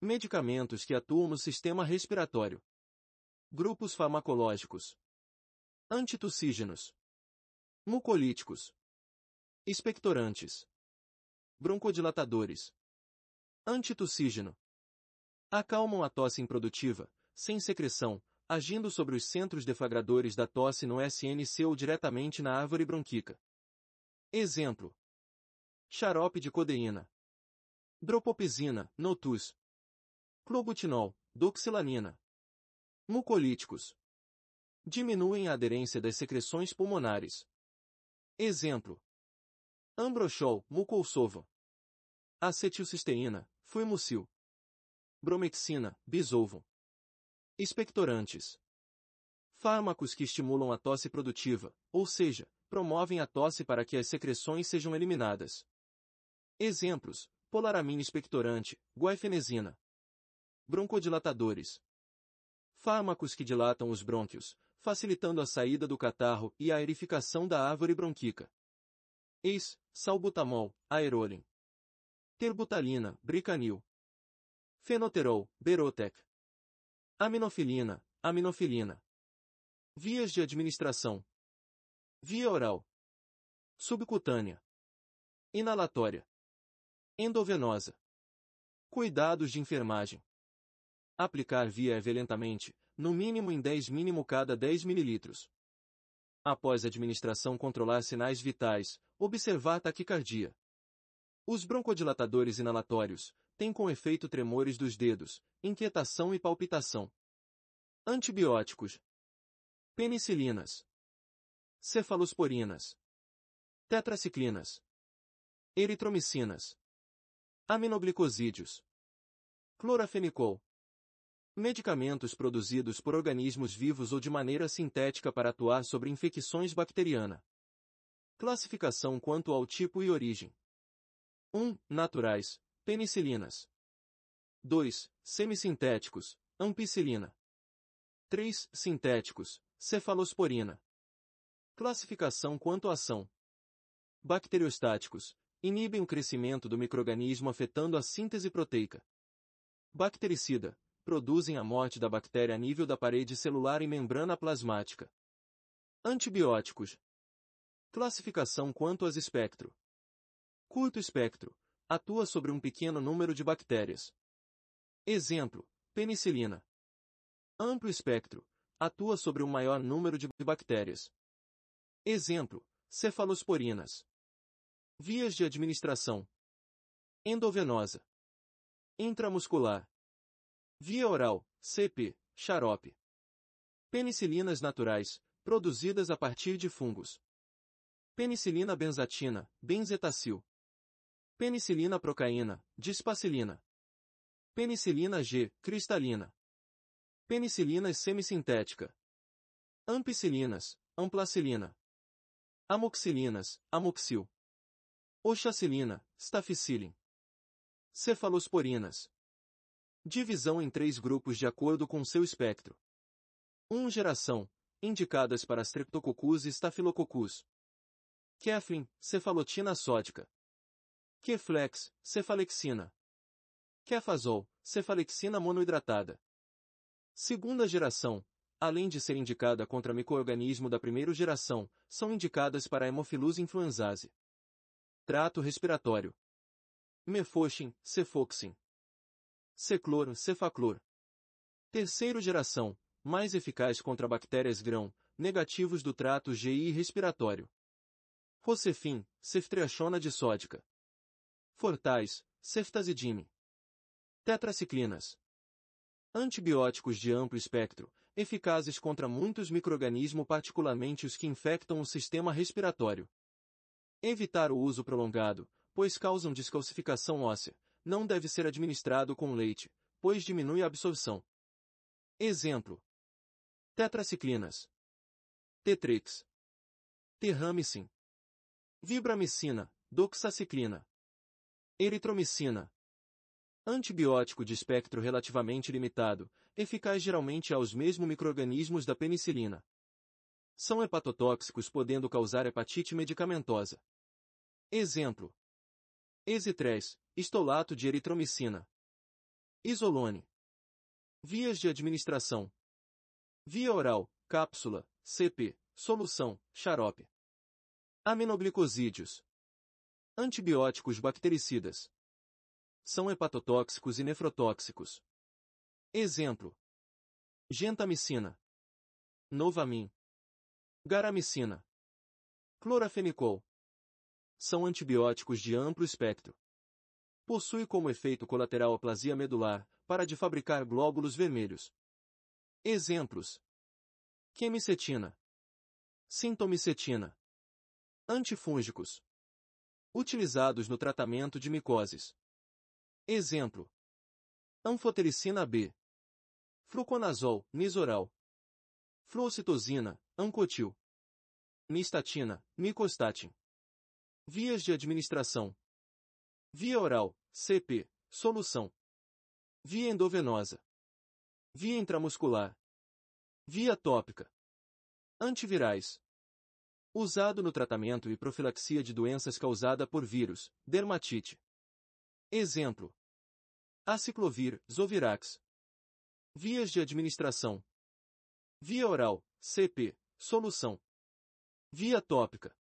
Medicamentos que atuam no sistema respiratório. Grupos farmacológicos. Antitussígenos. Mucolíticos. Expectorantes. Broncodilatadores. Antitussígeno. Acalmam a tosse improdutiva, sem secreção, agindo sobre os centros deflagradores da tosse no SNC ou diretamente na árvore bronquica. Exemplo. Xarope de codeína. Dropopizina, notus. Clobutinol, doxilanina. Mucolíticos. Diminuem a aderência das secreções pulmonares. Exemplo. Ambroxol, mucosolvo. Acetilcisteína, fuimucil. Bromexina, bisolvo. Expectorantes. Fármacos que estimulam a tosse produtiva, ou seja, promovem a tosse para que as secreções sejam eliminadas. Exemplos: polaramina expectorante, guaifenesina. Broncodilatadores. Fármacos que dilatam os brônquios, facilitando a saída do catarro e a aerificação da árvore bronquica. Eis, salbutamol, aerolin. Terbutalina, bricanil. Fenoterol, berotec. Aminofilina, aminofilina. Vias de administração. Via oral. Subcutânea. Inalatória. Endovenosa. Cuidados de enfermagem. Aplicar via EV lentamente, no mínimo em 10 mínimo cada 10 ml. Após administração controlar sinais vitais, observar taquicardia. Os broncodilatadores inalatórios, tem com efeito tremores dos dedos, inquietação e palpitação. Antibióticos. Penicilinas. Cefalosporinas. Tetraciclinas. Eritromicinas. Aminoglicosídeos. Clorafenicol. Medicamentos produzidos por organismos vivos ou de maneira sintética para atuar sobre infecções bacterianas. Classificação quanto ao tipo e origem. 1. Naturais, Penicilinas. 2. Semissintéticos, ampicilina. 3. Sintéticos, cefalosporina. Classificação quanto à ação. Bacteriostáticos, inibem o crescimento do microorganismo afetando a síntese proteica. Bactericida, produzem a morte da bactéria a nível da parede celular e membrana plasmática. Antibióticos. Classificação quanto às espectro. Curto espectro, atua sobre um pequeno número de bactérias. Exemplo, penicilina. Amplo espectro, atua sobre um maior número de bactérias. Exemplo, cefalosporinas. Vias de administração. Endovenosa. Intramuscular. Via oral, CP, xarope. Penicilinas naturais, produzidas a partir de fungos. Penicilina benzatina, benzetacil. Penicilina procaína, dispacilina. Penicilina G, cristalina. Penicilina semissintética. Ampicilinas, amplacilina. Amoxilinas, amoxil. Oxacilina, stafficilin. Cefalosporinas. Divisão em três grupos de acordo com seu espectro. 1. Um, geração, indicadas para Streptococcus e Staphylococcus. Keflin, cefalotina sódica. Keflex, cefalexina. Kefazol, cefalexina monoidratada. Segunda geração, além de ser indicada contra microorganismo da primeira geração, são indicadas para hemofilus influenzase. Trato respiratório. Mefoxin, cefoxin. Ceclor, cefaclor. Terceira geração, mais eficaz contra bactérias grão, negativos do trato GI respiratório. Rocefin, ceftriaxona disódica. Fortais, ceftazidime. Tetraciclinas. Antibióticos de amplo espectro, eficazes contra muitos microrganismos particularmente os que infectam o sistema respiratório. Evitar o uso prolongado, pois causam descalcificação óssea, não deve ser administrado com leite, pois diminui a absorção. Exemplo. Tetraciclinas. Tetrix. Terramicin. Vibramicina, doxaciclina. Eritromicina. Antibiótico de espectro relativamente limitado, eficaz geralmente aos mesmos microrganismos da penicilina. São hepatotóxicos podendo causar hepatite medicamentosa. Exemplo. Exitrés, estolato de eritromicina. Isolone. Vias de administração. Via oral, cápsula, CP, solução, xarope. Aminoglicosídeos. Antibióticos bactericidas. São hepatotóxicos e nefrotóxicos. Exemplo. Gentamicina. Novamin. Garamicina. Clorafenicol. São antibióticos de amplo espectro. Possui como efeito colateral aplasia medular, para de fabricar glóbulos vermelhos. Exemplos. Quemicetina. Sintomicetina. Antifúngicos. Utilizados no tratamento de micoses. Exemplo. Anfotericina B. Fluconazol, nisoral. Fluocitosina, ancotil. Nistatina, micostatin. Vias de administração. Via oral, CP, solução. Via endovenosa. Via intramuscular. Via tópica. Antivirais. Usado no tratamento e profilaxia de doenças causadas por vírus, dermatite. Exemplo. Aciclovir, Zovirax. Vias de administração. Via oral, CP, solução. Via tópica.